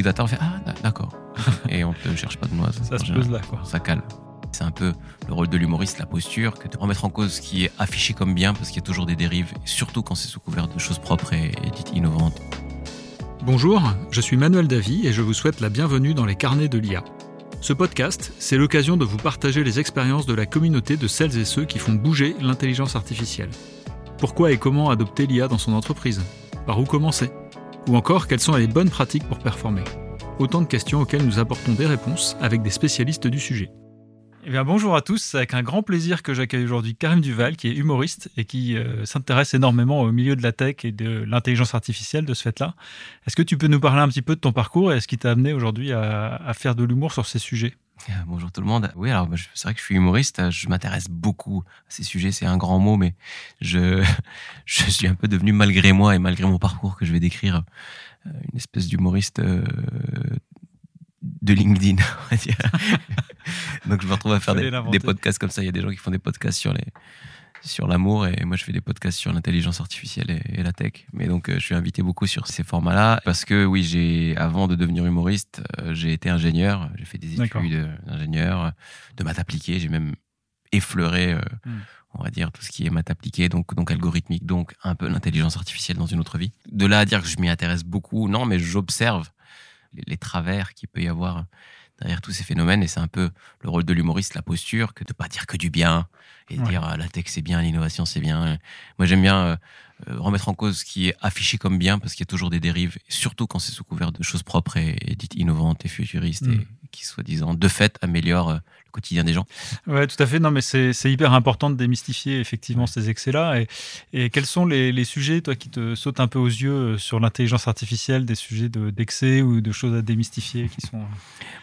big data, on fait Ah, d'accord. et on ne cherche pas de noise. Ça se pose là, quoi. Ça calme. C'est un peu le rôle de l'humoriste, la posture, que de remettre en cause ce qui est affiché comme bien, parce qu'il y a toujours des dérives, surtout quand c'est sous couvert de choses propres et, et dites innovantes. Bonjour, je suis Manuel Davy et je vous souhaite la bienvenue dans les carnets de l'IA. Ce podcast, c'est l'occasion de vous partager les expériences de la communauté de celles et ceux qui font bouger l'intelligence artificielle. Pourquoi et comment adopter l'IA dans son entreprise? Par où commencer? Ou encore, quelles sont les bonnes pratiques pour performer? Autant de questions auxquelles nous apportons des réponses avec des spécialistes du sujet. Eh bien, bonjour à tous, c'est avec un grand plaisir que j'accueille aujourd'hui Karim Duval, qui est humoriste et qui euh, s'intéresse énormément au milieu de la tech et de l'intelligence artificielle de ce fait-là. Est-ce que tu peux nous parler un petit peu de ton parcours et ce qui t'a amené aujourd'hui à, faire de l'humour sur ces sujets? Bonjour tout le monde. Oui, alors c'est vrai que je suis humoriste, je m'intéresse beaucoup à ces sujets, c'est un grand mot, mais je, je suis un peu devenu malgré moi et malgré mon parcours que je vais décrire euh, une espèce d'humoriste de LinkedIn, on va dire. Donc je me retrouve à faire des, podcasts comme ça. Il y a des gens qui font des podcasts sur les sur l'amour et moi je fais des podcasts sur l'intelligence artificielle et, la tech. Mais donc euh, je suis invité beaucoup sur ces formats-là parce que oui, j'ai avant de devenir humoriste, euh, j'ai été ingénieur, j'ai fait des études d'ingénieur, de maths appliquées, j'ai même effleuré euh, hmm. on va dire tout ce qui est maths appliquées, donc donc algorithmique, donc un peu l'intelligence artificielle dans une autre vie. De là à dire que je m'y intéresse beaucoup, non, mais j'observe les, travers qu'il peut y avoir derrière tous ces phénomènes. Et c'est un peu le rôle de l'humoriste, la posture, que de pas dire que du bien et dire ah, la tech c'est bien, l'innovation c'est bien. Moi j'aime bien euh, euh, remettre en cause ce qui est affiché comme bien parce qu'il y a toujours des dérives, surtout quand c'est sous couvert de choses propres et, dites innovantes et futuristes et mm. Qui soi-disant de fait améliorent euh, le quotidien des gens. Ouais, tout à fait. Non, mais c'est hyper important de démystifier effectivement ces excès-là. Et, et, quels sont les, les, sujets, toi, qui te sautent un peu aux yeux sur l'intelligence artificielle, des sujets d'excès ou de choses à démystifier qui sont.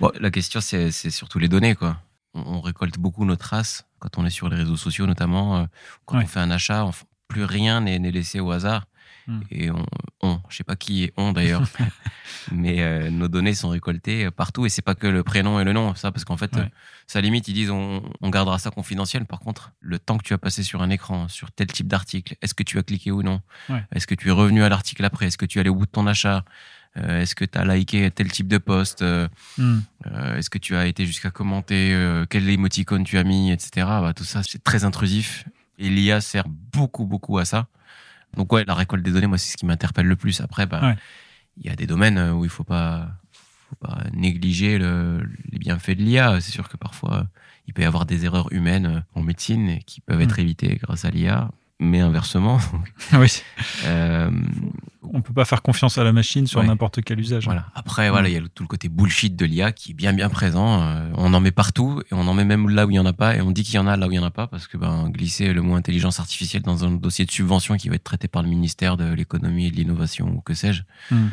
Bon, la question, c'est surtout les données, quoi on, récolte beaucoup nos traces quand on est sur les réseaux sociaux, notamment euh, quand on fait un achat. plus rien n'est laissé au hasard. Hmm. Et on, on, je sais pas qui est on d'ailleurs, mais euh, nos données sont récoltées partout et c'est pas que le prénom et le nom, ça, parce qu'en fait, ça limite, ils disent on, gardera ça confidentiel. Par contre, le temps que tu as passé sur un écran, sur tel type d'article, est-ce que tu as cliqué ou non? Est-ce que tu es revenu à l'article après? Est-ce que tu es allé au bout de ton achat? Euh, est-ce que tu as liké tel type de post? Euh, hmm. euh, Est-ce que tu as été jusqu'à commenter quel émoticône tu as mis, etc. Bah, tout ça, c'est très intrusif. Et l'IA sert beaucoup, beaucoup à ça. Donc ouais, la récolte des données, moi, c'est ce qui m'interpelle le plus. Après, bah, il y a des domaines où il faut pas, faut pas négliger les bienfaits de l'IA. C'est sûr que parfois, il peut y avoir des erreurs humaines en médecine qui peuvent être hmm. évitées grâce à l'IA mais inversement. oui. Euh, on peut pas faire confiance à la machine sur n'importe quel usage. Voilà. Après, voilà, il y a tout le côté bullshit de l'IA qui est bien bien présent. Euh, on en met partout et on en met même là où il y en a pas et on dit qu'il y en a là où il y en a pas parce que ben glisser le mot intelligence artificielle dans un dossier de subvention qui va être traité par le ministère de l'économie et de l'innovation ou que sais-je, hmm.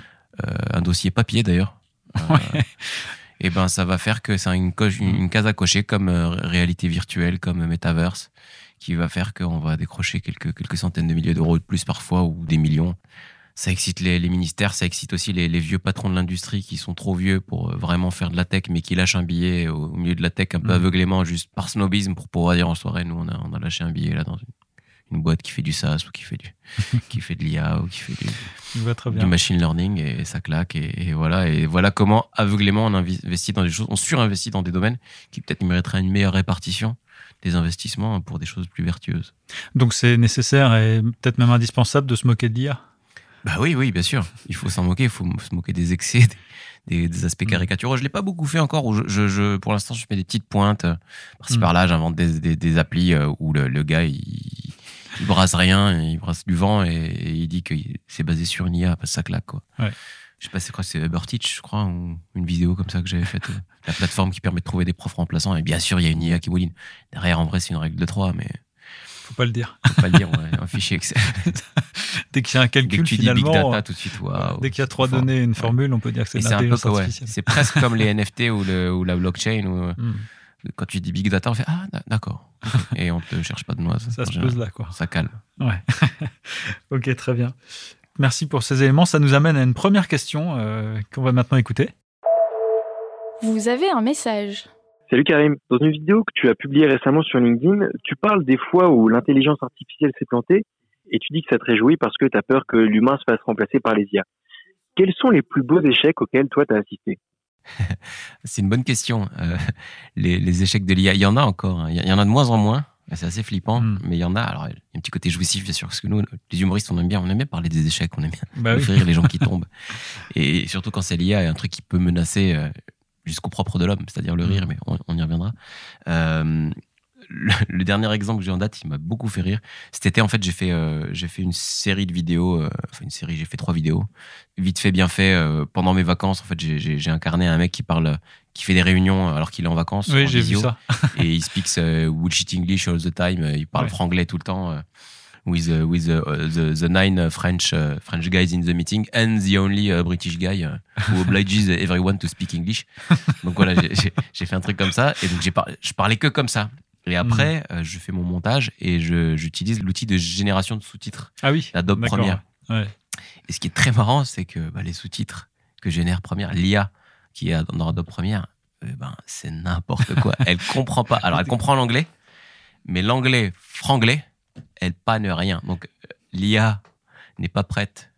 euh, un dossier papier d'ailleurs. Et ben ça va faire que c'est une, une, case à cocher comme réalité virtuelle, comme metaverse qui va faire qu'on va décrocher quelques, quelques centaines de milliers d'euros de plus parfois ou des millions. Ça excite les, les ministères, ça excite aussi les, les vieux patrons de l'industrie qui sont trop vieux pour euh, vraiment faire de la tech, mais qui lâchent un billet au milieu de la tech un peu mmh. aveuglément, juste par snobisme, pour pouvoir dire en soirée, nous, on a, on a lâché un billet là dans une, une boîte qui fait du SaaS ou qui fait du qui fait de l'IA ou qui fait du, du, machine learning et, ça claque et, voilà et voilà comment aveuglément on investit dans des choses on surinvestit dans des domaines qui peut-être mériteraient une meilleure répartition des investissements pour des choses plus vertueuses. Donc c'est nécessaire et peut-être même indispensable de se moquer de l'IA Bah oui, oui, bien sûr. Il faut s'en moquer, il faut se moquer des excès, des, aspects mm. caricaturaux. Je ne l'ai pas beaucoup fait encore. Je, je, pour l'instant, je mets des petites pointes. Euh, par-ci mm. par-là, j'invente des, des, applis euh, où le, le gars, il, il, brasse rien, il brasse du vent et, il dit que c'est basé sur une IA, ça claque. Quoi. Ouais je sais pas c'est quoi, c'est Uberteach, je crois, ou une vidéo comme ça que j'avais faite. Euh, la plateforme qui permet de trouver des profs remplaçants. Et bien sûr, il y a une IA qui mouline. Derrière, en vrai, c'est une règle de 3, mais. Faut pas le dire. Faut pas le dire, ouais. Un fichier Excel. dès qu'il y a un calcul, dès que tu dis big data tout de suite, Dès qu'il y a trois données, une formule, on peut dire que c'est l'intelligence artificielle. C'est presque comme les NFT ou, le, ou la blockchain. Ou, hmm. Quand tu dis big data, on fait Ah, d'accord. Et on te cherche pas de noise. Ça se pose là, quoi. Ça calme. Ouais. ok, très bien. Merci pour ces éléments. Ça nous amène à une première question euh, qu'on va maintenant écouter. Vous avez un message. Salut Karim. Dans une vidéo que tu as publiée récemment sur LinkedIn, tu parles des fois où l'intelligence artificielle s'est plantée et tu dis que ça te réjouit parce que tu as peur que l'humain se fasse remplacer par les IA. quels sont les plus beaux échecs auxquels toi tu as assisté? C'est une bonne question. Euh, les, les, échecs de l'IA, il y en a encore. Hein. Il y en a de moins en moins. C'est assez flippant, mm. mais il y en a. Alors, il y a un petit côté jouissif, bien sûr, parce que nous, les humoristes, on aime bien, on aime bien parler des échecs, on aime bien bah rire les gens qui tombent. Et surtout quand c'est l'IA, un truc qui peut menacer euh, jusqu'au propre de l'homme, c'est-à-dire le mm. rire, mais on, y reviendra. Euh, le, dernier exemple que j'ai en date, il m'a beaucoup fait rire. Cet été, en fait, j'ai fait, euh, j'ai fait une série de vidéos, euh, enfin une série, j'ai fait trois vidéos, vite fait, bien fait. Euh, pendant mes vacances, en fait, j'ai incarné un mec qui parle, qui fait des réunions alors qu'il est en vacances. Oui, j'ai vu ça. et il speaks bullshit English all the time. Il parle franglais tout le temps. with, with the, the, nine French, French guys in the meeting and the only British guy who obliges everyone to speak English. Donc voilà, j'ai fait un truc comme ça. Et donc, je parlais que comme ça. Et après, hmm. euh, je fais mon montage et j'utilise l'outil de génération de sous-titres. Ah oui. Adobe Premiere. Et ce qui est très marrant, c'est que bah, les sous-titres que génère Premiere, l'IA qui est dans Adobe Premiere, euh, ben, c'est n'importe quoi. elle comprend pas. Alors, elle comprend l'anglais, mais l'anglais franglais, elle panne rien. Donc, euh, l'IA n'est pas prête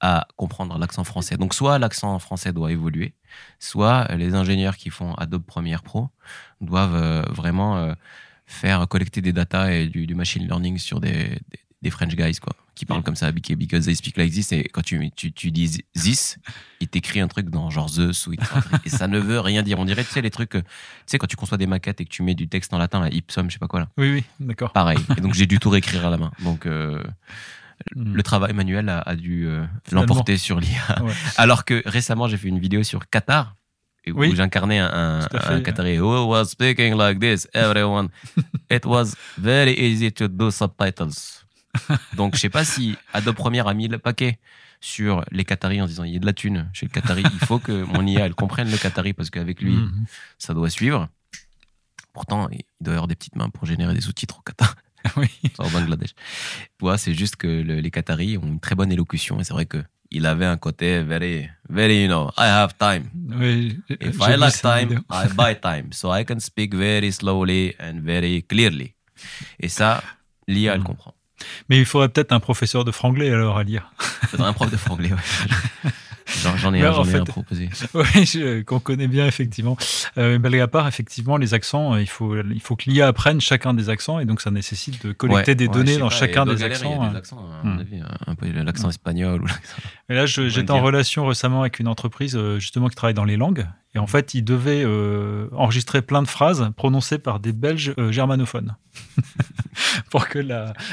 à comprendre l'accent français. Donc, soit l'accent français doit évoluer, soit les ingénieurs qui font Adobe Premiere Pro doivent euh, vraiment euh, faire collecter des data et du, machine learning sur des, des, French guys quoi, qui parlent comme ça, because they speak like this. Et quand tu, tu, tu dis this, il t'écrit un truc dans genre the, ou et ça ne veut rien dire. On dirait, tu sais, les trucs, tu sais, quand tu conçois des maquettes et que tu mets du texte en latin, là, ipsum, je sais pas quoi là. Oui, oui, d'accord. Pareil. Et donc j'ai dû tout réécrire à la main. Donc euh, hmm. le travail manuel a, dû l'emporter sur l'IA. Alors que récemment, j'ai fait une vidéo sur Qatar où j'incarnais un, un, Qatari who was speaking like this, everyone. It was very easy to do subtitles. Donc, je sais pas si Adobe Premiere a mis le paquet sur les Qataris en disant il y a de la thune chez le Qatari, il faut que mon IA elle comprenne le Qatari parce qu'avec lui, mhm. ça doit suivre. Pourtant, il doit y avoir des petites mains pour générer des sous-titres au Qatar. Oui. au Bangladesh. c'est juste que les Qataris ont une très bonne élocution et c'est vrai que il avait un côté very, very, you know, I have time. Oui, If I lack time, I buy time. So I can speak very slowly and very clearly. Et ça, l'IA, elle mm. comprend. Mais il faudrait peut-être un professeur de franglais alors à lire. Un prof de franglais, ouais. J'en ai, un, ai proposé. Oui, qu'on connaît bien, effectivement. Euh, blague à part, effectivement, les accents, euh, il faut, il faut que l'IA apprenne chacun des accents et donc ça nécessite de collecter des données dans chacun des accents. Il y a des accents, hmm. un l'accent espagnol. Ou et là, j'étais en relation récemment avec une entreprise euh, justement qui travaille dans les langues. Et en fait, ils devaient euh, enregistrer plein de phrases prononcées par des Belges germanophones pour que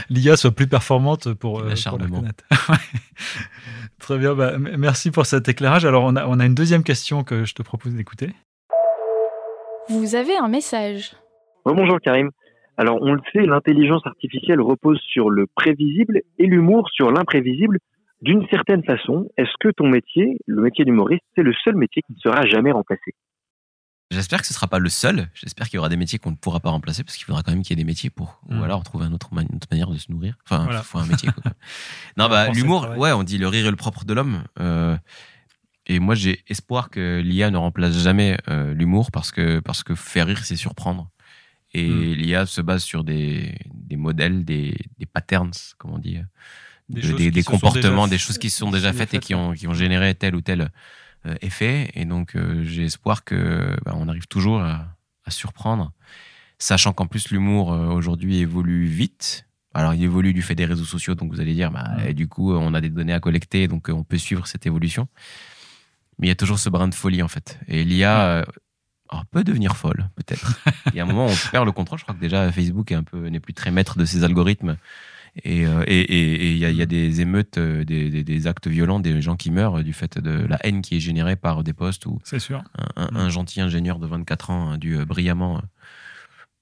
l'IA soit plus performante pour, euh, pour la connaître. Très bien, bah, merci pour cet éclairage. Alors, on a, on a une deuxième question que je te propose d'écouter. Vous avez un message. bonjour Karim. Alors, on le sait, l'intelligence artificielle repose sur le prévisible et l'humour sur l'imprévisible. D'une certaine façon, est-ce que ton métier, le métier d'humoriste, c'est le seul métier qui ne sera jamais remplacé? J'espère que ce ne sera pas le seul. J'espère qu'il y aura des métiers qu'on ne pourra pas remplacer parce qu'il faudra quand même qu'il y ait des métiers pour. Ou mm. alors trouver une autre, manière de se nourrir. Enfin, il faut un métier. non, bah, l'humour, ouais, on dit le rire est le propre de l'homme. Euh, et moi, j'ai espoir que l'IA ne remplace jamais euh, l'humour parce que, parce que faire rire, c'est surprendre. Et mm. l'IA se base sur des, des modèles, des, des patterns, comme on dit, des, des, comportements, des choses qui se sont déjà faites et qui ont, qui ont généré tel ou tel euh, effet. Et donc, euh, j'ai espoir que bah, on arrive toujours à, surprendre, sachant qu'en plus l'humour euh, aujourd'hui évolue vite. Alors, il évolue du fait des réseaux sociaux, donc vous allez dire, bah, du coup, on a des données à collecter, donc on peut suivre cette évolution. Mais il y a toujours ce brin de folie, en fait. Et l'IA peut devenir folle, peut-être. il y a un moment où on perd le contrôle. Je crois que déjà Facebook est un peu n'est plus très maître de ses algorithmes euh, et il y, a, des émeutes, euh, des, actes violents, des gens qui meurent du fait de la haine qui est générée par des postes où sûr. Un, gentil ingénieur de 24 ans a dû euh, brillamment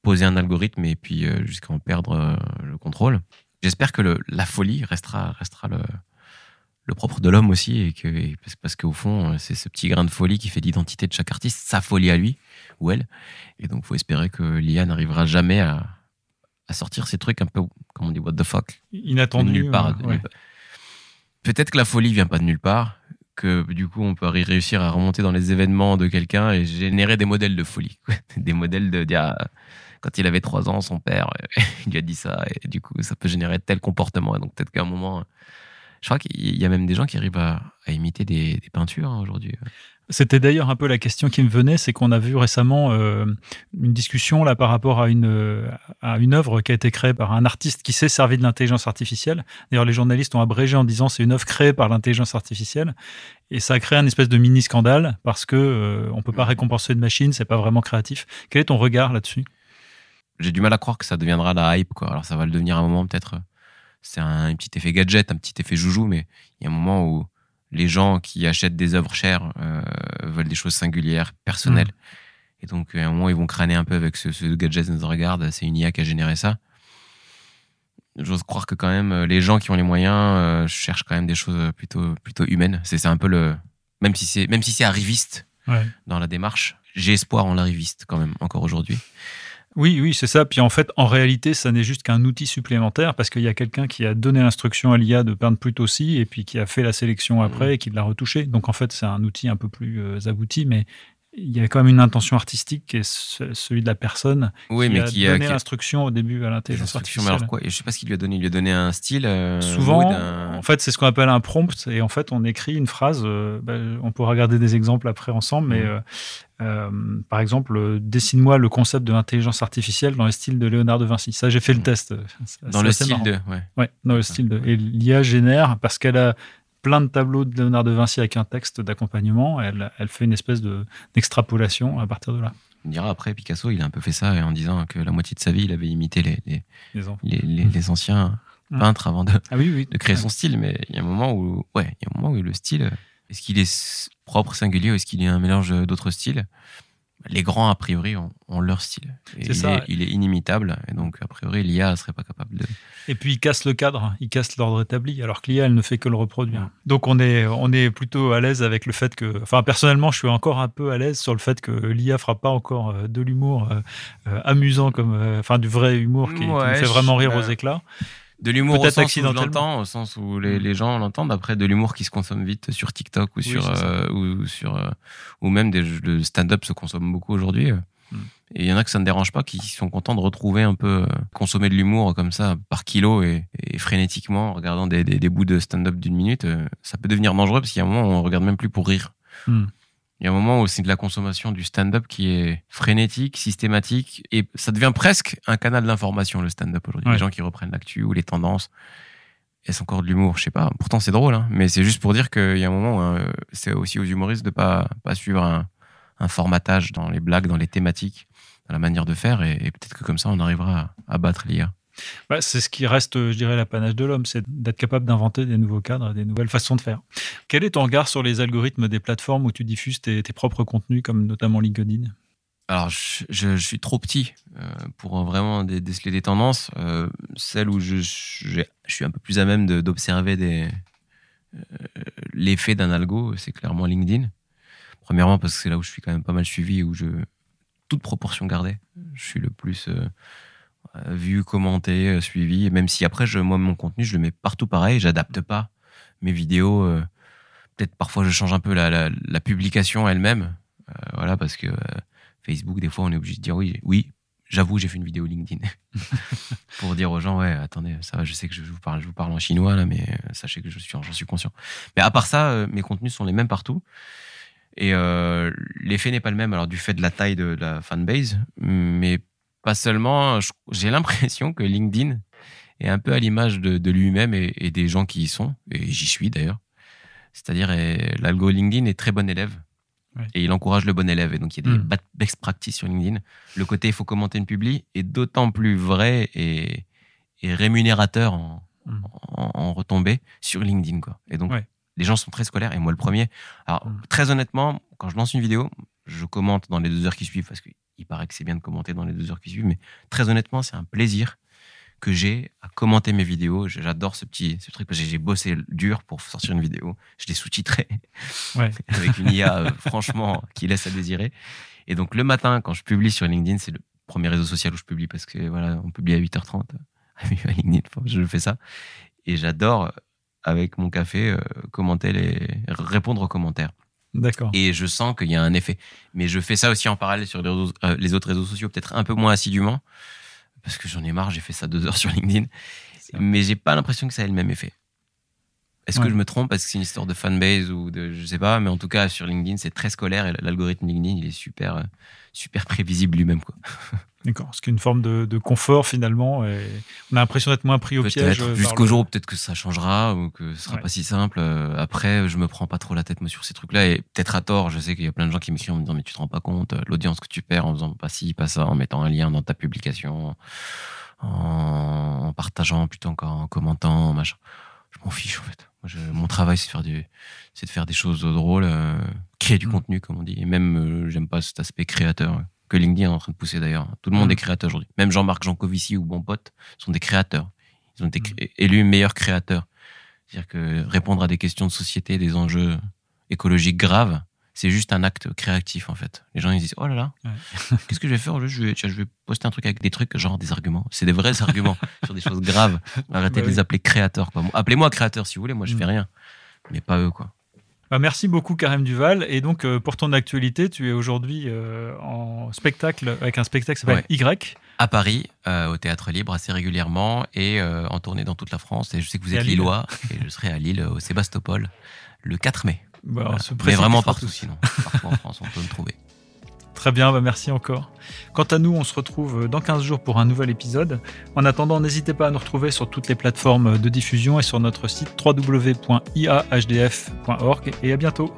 poser un algorithme et puis jusqu'à en perdre le contrôle. J'espère que la folie restera, restera le, le propre de l'homme aussi, et que, parce qu'au fond, c'est ce petit grain de folie qui fait l'identité de chaque artiste, sa folie à lui ou elle. Et donc, il faut espérer que l'IA n'arrivera jamais à, à sortir ces trucs un peu, comme on dit, what the fuck. Inattendu. Nulle part. Peut-être que la folie vient pas de nulle part, que du coup on peut réussir à remonter dans les événements de quelqu'un et générer des modèles de folie. des modèles de dire, quand il avait trois ans, son père, il lui a dit ça, et du coup ça peut générer tel comportement. Et donc peut-être qu'à un moment, Je crois qu'il y a même des gens qui arrivent à, imiter des, peintures hein, aujourd'hui. C'était d'ailleurs un peu la question qui me venait, c'est qu'on a vu récemment euh, une discussion là par rapport à une, euh, à une œuvre qui a été créée par un artiste qui s'est servi de l'intelligence artificielle. D'ailleurs, les journalistes ont abrégé en disant c'est une œuvre créée par l'intelligence artificielle. Et ça a créé un espèce de mini scandale parce que euh, on peut pas récompenser une machine, c'est pas vraiment créatif. Quel est ton regard là-dessus? J'ai du mal à croire que ça deviendra la hype. Quoi. Alors ça va le devenir à un moment peut-être. C'est un petit effet gadget, un petit effet joujou, mais il y a un moment où les gens qui achètent des œuvres chères euh, veulent des choses singulières, personnelles. Mm. Et donc, à un moment, ils vont crâner un peu avec ce, ce gadget de regarde. C'est une IA qui a généré ça. J'ose croire que quand même, euh, les gens qui ont les moyens euh, cherchent quand même des choses plutôt, plutôt humaines. C'est un peu le. Même si c'est, même si c'est arriviste dans la démarche, j'ai espoir en l'arriviste quand même, encore aujourd'hui. Oui, oui, c'est ça. Puis en fait, en réalité, ça n'est juste qu'un outil supplémentaire parce qu'il y a quelqu'un qui a donné l'instruction à l'IA de peindre plus aussi et puis qui a fait la sélection après mmh. et qui l'a retouché. Donc en fait, c'est un outil un peu plus euh, abouti, mais il y a quand même une intention artistique qui est celui de la personne oui, qui mais a qui donné l'instruction au début à l'intelligence artificielle. Mais alors quoi Je sais pas ce qu'il lui a donné. Il lui a donné un style. Euh, Souvent, en fait, c'est ce qu'on appelle un prompt. Et en fait, on écrit une phrase. Euh, bah, on pourra regarder des exemples après ensemble, mais mmh. euh, par exemple, dessine-moi le concept de l'intelligence artificielle dans le style de Léonard de Vinci. Ça, j'ai fait le mmh. test. Dans le style de. Ouais. ouais. dans le style de. Et l'IA génère parce qu'elle a plein de tableaux de Léonard de Vinci avec un texte d'accompagnement. Elle, elle fait une espèce d'extrapolation à partir de là. On dira après, Picasso, il a un peu fait ça en disant que la moitié de sa vie, il avait imité les, les, les, anciens mmh. peintres avant de, ah oui, de créer son style. Mais il y a un moment où, ouais, il y a un moment où le style, est-ce qu'il est propre, singulier, ou est-ce qu'il est un mélange d'autres styles? Les grands, a priori, ont, leur style. il, Est, il est inimitable, et donc, a priori, l'IA ne serait pas capable de. Et puis, il casse le cadre, il casse l'ordre établi, alors que l'IA, elle ne fait que le reproduire. Donc, on est, on est plutôt à l'aise avec le fait que. Enfin, personnellement, je suis encore un peu à l'aise sur le fait que l'IA fera pas encore euh, de l'humour euh, euh, amusant, comme. Enfin, du vrai humour qui, me fait vraiment rire aux éclats. De l'humour au sens où au sens où les, les gens l'entendent. Après, de l'humour qui se consomme vite sur TikTok ou sur euh, ou sur euh, ou même des le stand-up se consomme beaucoup aujourd'hui. Et il y en a que ça ne dérange pas, qui sont contents de retrouver un peu euh, consommer de l'humour comme ça par kilo et, frénétiquement en regardant des, des, des bouts de stand-up d'une minute. ça peut devenir dangereux parce qu'il y a un moment où on regarde même plus pour rire. Mm. Il y a un moment où c'est de la consommation du stand-up qui est frénétique, systématique, et ça devient presque un canal d'information, le stand-up aujourd'hui. Les gens qui reprennent l'actu ou les tendances. Et c'est encore de l'humour, je sais pas. Pourtant, c'est drôle, hein, mais c'est juste pour dire qu'il y a un moment où euh, c'est aussi aux humoristes de pas, pas suivre un, formatage dans les blagues, dans les thématiques, dans la manière de faire, et, peut-être que comme ça, on arrivera à, à battre l'IA. Bah, c'est ce qui reste, je dirais, l'apanage de l'homme, c'est d'être capable d'inventer des nouveaux cadres, des nouvelles façons de faire. Quel est ton regard sur les algorithmes des plateformes où tu diffuses tes, propres contenus, comme notamment LinkedIn? Alors, je, suis trop petit euh, pour vraiment déceler des tendances. Euh, celle où je, suis un peu plus à même d'observer euh, l'effet d'un algo, c'est clairement LinkedIn. Premièrement, parce que c'est là où je suis quand même pas mal suivi et où je, toute proportion gardée, je suis le plus euh, vu, commenté, euh, suivi. même si après, je, moi, mon contenu, je le mets partout pareil. J'adapte pas mes vidéos. Euh, peut-être parfois, je change un peu la, publication elle-même. voilà, parce que Facebook, des fois, on est obligé de dire oui, oui, j'avoue, j'ai fait une vidéo LinkedIn pour dire aux gens, ouais, attendez, ça va, je sais que je vous parle, je vous parle en chinois là, mais sachez que je suis, j'en suis conscient. Mais à part ça, mes contenus sont les mêmes partout. Et l'effet n'est pas le même, alors du fait de la taille de la fanbase, mais pas seulement, j'ai l'impression que LinkedIn est un peu à l'image de, lui-même et, des gens qui y sont, et j'y suis d'ailleurs. C'est-à-dire, l'algo LinkedIn est très bon élève. Et il encourage le bon élève. Et donc, il y a des hmm. best practices sur LinkedIn. Le côté il faut commenter une publi est d'autant plus vrai et, rémunérateur hmm. en, en, retombée sur LinkedIn. Quoi. Et donc, les gens sont très scolaires, et moi le premier. Alors, hmm. très honnêtement, quand je lance une vidéo, je commente dans les deux heures qui suivent parce que il paraît que c'est bien de commenter dans les deux heures qui suivent, mais très honnêtement, c'est un plaisir que j'ai à commenter mes vidéos. J'adore ce petit ce truc parce que j'ai bossé dur pour sortir une vidéo. Je l'ai sous-titré avec une IA, euh, franchement, qui laisse à désirer. Et donc, le matin, quand je publie sur LinkedIn, c'est le premier réseau social où je publie parce que voilà, on publie à 8h30 à LinkedIn, je fais ça. Et j'adore, avec mon café, euh, commenter les, répondre aux commentaires. D'accord. Et je sens qu'il y a un effet. Mais je fais ça aussi en parallèle sur les, euh, autres réseaux sociaux, peut-être un peu moins assidûment, parce que j'en ai marre, j'ai fait ça deux heures sur LinkedIn. Mais j'ai pas l'impression que ça ait le même effet. Est-ce que je me trompe? Parce que c'est une histoire de fanbase ou de je sais pas, mais en tout cas sur LinkedIn c'est très scolaire et l'algorithme LinkedIn il est super euh, super prévisible lui-même quoi. D'accord, ce qui est une forme de, confort finalement. Et on a l'impression d'être moins pris au piège. Euh, jusqu'au jour où peut-être que ça changera ou que ce sera pas si simple. Euh, après, je me prends pas trop la tête moi sur ces trucs-là et peut-être à tort. Je sais qu'il y a plein de gens qui m'écrivent en me disant mais tu te rends pas compte l'audience que tu perds en faisant pas ci, pas ça, en mettant un lien dans ta publication, en, partageant plutôt qu'en commentant, machin. Je m'en fiche en fait mon travail, c'est de faire du, c'est de faire des choses drôles, euh, créer du mm. contenu, comme on dit. Et même, euh, j'aime pas cet aspect créateur que LinkedIn est en train de pousser d'ailleurs. Tout le monde mm. est créateur aujourd'hui. Même Jean-Marc Jancovici ou Bon Pote sont des créateurs. Ils ont été mm. élus meilleurs créateurs. C'est-à-dire que répondre à des questions de société, des enjeux écologiques graves, c'est juste un acte créatif en fait. Les gens ils disent oh là là, qu'est-ce que je vais faire? Je vais, je vais poster un truc avec des trucs genre des arguments. C'est des vrais arguments sur des choses graves. Arrêtez bah de les appeler créateurs. Appelez-moi créateur si vous voulez. Moi je fais mm. rien, mais pas eux quoi. Bah, merci beaucoup Karim Duval. Et donc euh, pour ton actualité, tu es aujourd'hui euh, en spectacle avec un spectacle qui s'appelle Y. À Paris, euh, au Théâtre Libre, assez régulièrement, et en tournée dans toute la France. Et je sais que vous êtes lillois, et je serai à Lille, au Sébastopol, le 4 mai. Bah, Mais vraiment partout sinon. Partout en France, on peut me trouver. Très bien, bah merci encore. Quant à nous, on se retrouve dans 15 jours pour un nouvel épisode. En attendant, n'hésitez pas à nous retrouver sur toutes les plateformes de diffusion et sur notre site www.iahdf.org et à bientôt.